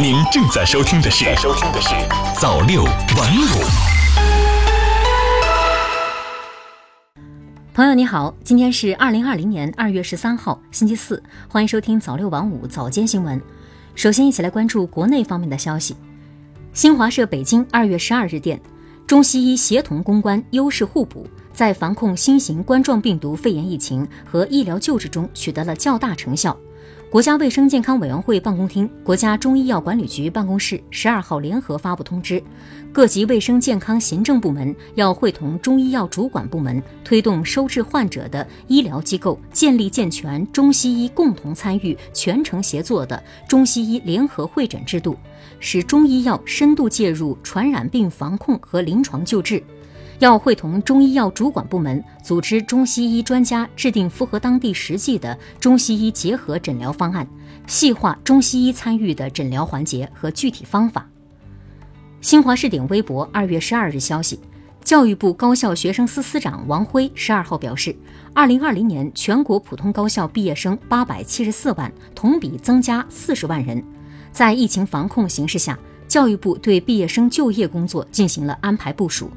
您正在收听的是《收听的是早六晚五》。朋友你好，今天是二零二零年二月十三号，星期四，欢迎收听早六晚五早间新闻。首先，一起来关注国内方面的消息。新华社北京二月十二日电，中西医协同攻关，优势互补，在防控新型冠状病毒肺炎疫情和医疗救治中取得了较大成效。国家卫生健康委员会办公厅、国家中医药管理局办公室十二号联合发布通知，各级卫生健康行政部门要会同中医药主管部门，推动收治患者的医疗机构建立健全中西医共同参与、全程协作的中西医联合会诊制度，使中医药深度介入传染病防控和临床救治。要会同中医药主管部门组织中西医专家制定符合当地实际的中西医结合诊疗方案，细化中西医参与的诊疗环节和具体方法。新华视点微博二月十二日消息，教育部高校学生司司长王辉十二号表示，二零二零年全国普通高校毕业生八百七十四万，同比增加四十万人。在疫情防控形势下，教育部对毕业生就业工作进行了安排部署。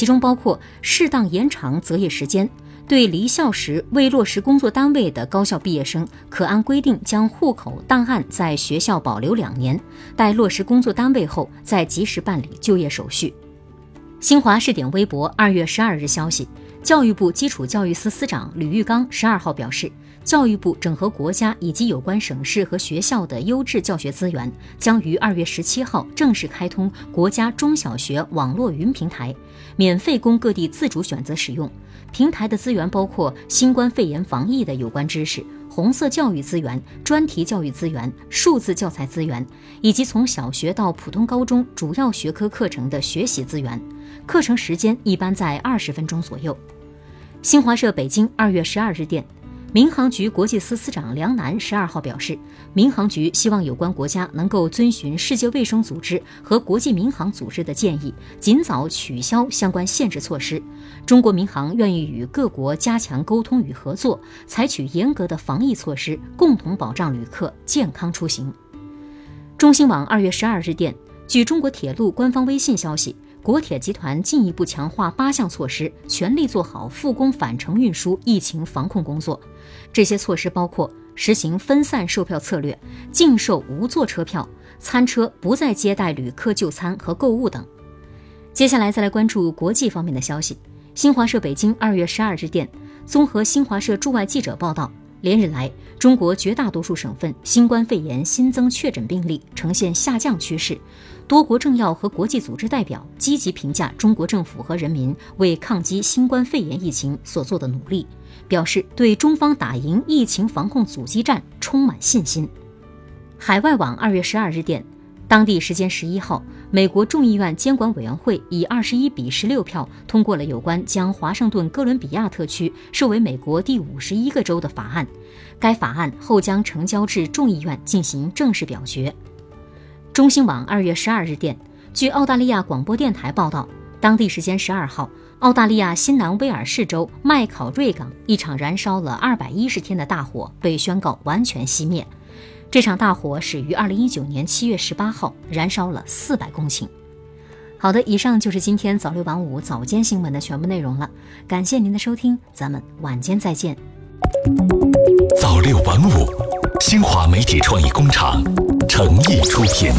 其中包括适当延长择业时间，对离校时未落实工作单位的高校毕业生，可按规定将户口档案在学校保留两年，待落实工作单位后再及时办理就业手续。新华视点微博二月十二日消息，教育部基础教育司司长吕玉刚十二号表示。教育部整合国家以及有关省市和学校的优质教学资源，将于二月十七号正式开通国家中小学网络云平台，免费供各地自主选择使用。平台的资源包括新冠肺炎防疫的有关知识、红色教育资源、专题教育资源、数字教材资源，以及从小学到普通高中主要学科课程的学习资源。课程时间一般在二十分钟左右。新华社北京二月十二日电。民航局国际司司长梁楠十二号表示，民航局希望有关国家能够遵循世界卫生组织和国际民航组织的建议，尽早取消相关限制措施。中国民航愿意与各国加强沟通与合作，采取严格的防疫措施，共同保障旅客健康出行。中新网二月十二日电，据中国铁路官方微信消息。国铁集团进一步强化八项措施，全力做好复工返程运输疫情防控工作。这些措施包括实行分散售票策略，禁售无座车票，餐车不再接待旅客就餐和购物等。接下来再来关注国际方面的消息。新华社北京二月十二日电，综合新华社驻外记者报道，连日来，中国绝大多数省份新冠肺炎新增确诊病例呈现下降趋势。多国政要和国际组织代表积极评价中国政府和人民为抗击新冠肺炎疫情所做的努力，表示对中方打赢疫情防控阻击战充满信心。海外网二月十二日电，当地时间十一号，美国众议院监管委员会以二十一比十六票通过了有关将华盛顿哥伦比亚特区设为美国第五十一个州的法案，该法案后将呈交至众议院进行正式表决。中新网二月十二日电，据澳大利亚广播电台报道，当地时间十二号，澳大利亚新南威尔士州麦考瑞港一场燃烧了二百一十天的大火被宣告完全熄灭。这场大火始于二零一九年七月十八号，燃烧了四百公顷。好的，以上就是今天早六晚五早间新闻的全部内容了，感谢您的收听，咱们晚间再见。早六晚五，新华媒体创意工厂。诚意出品。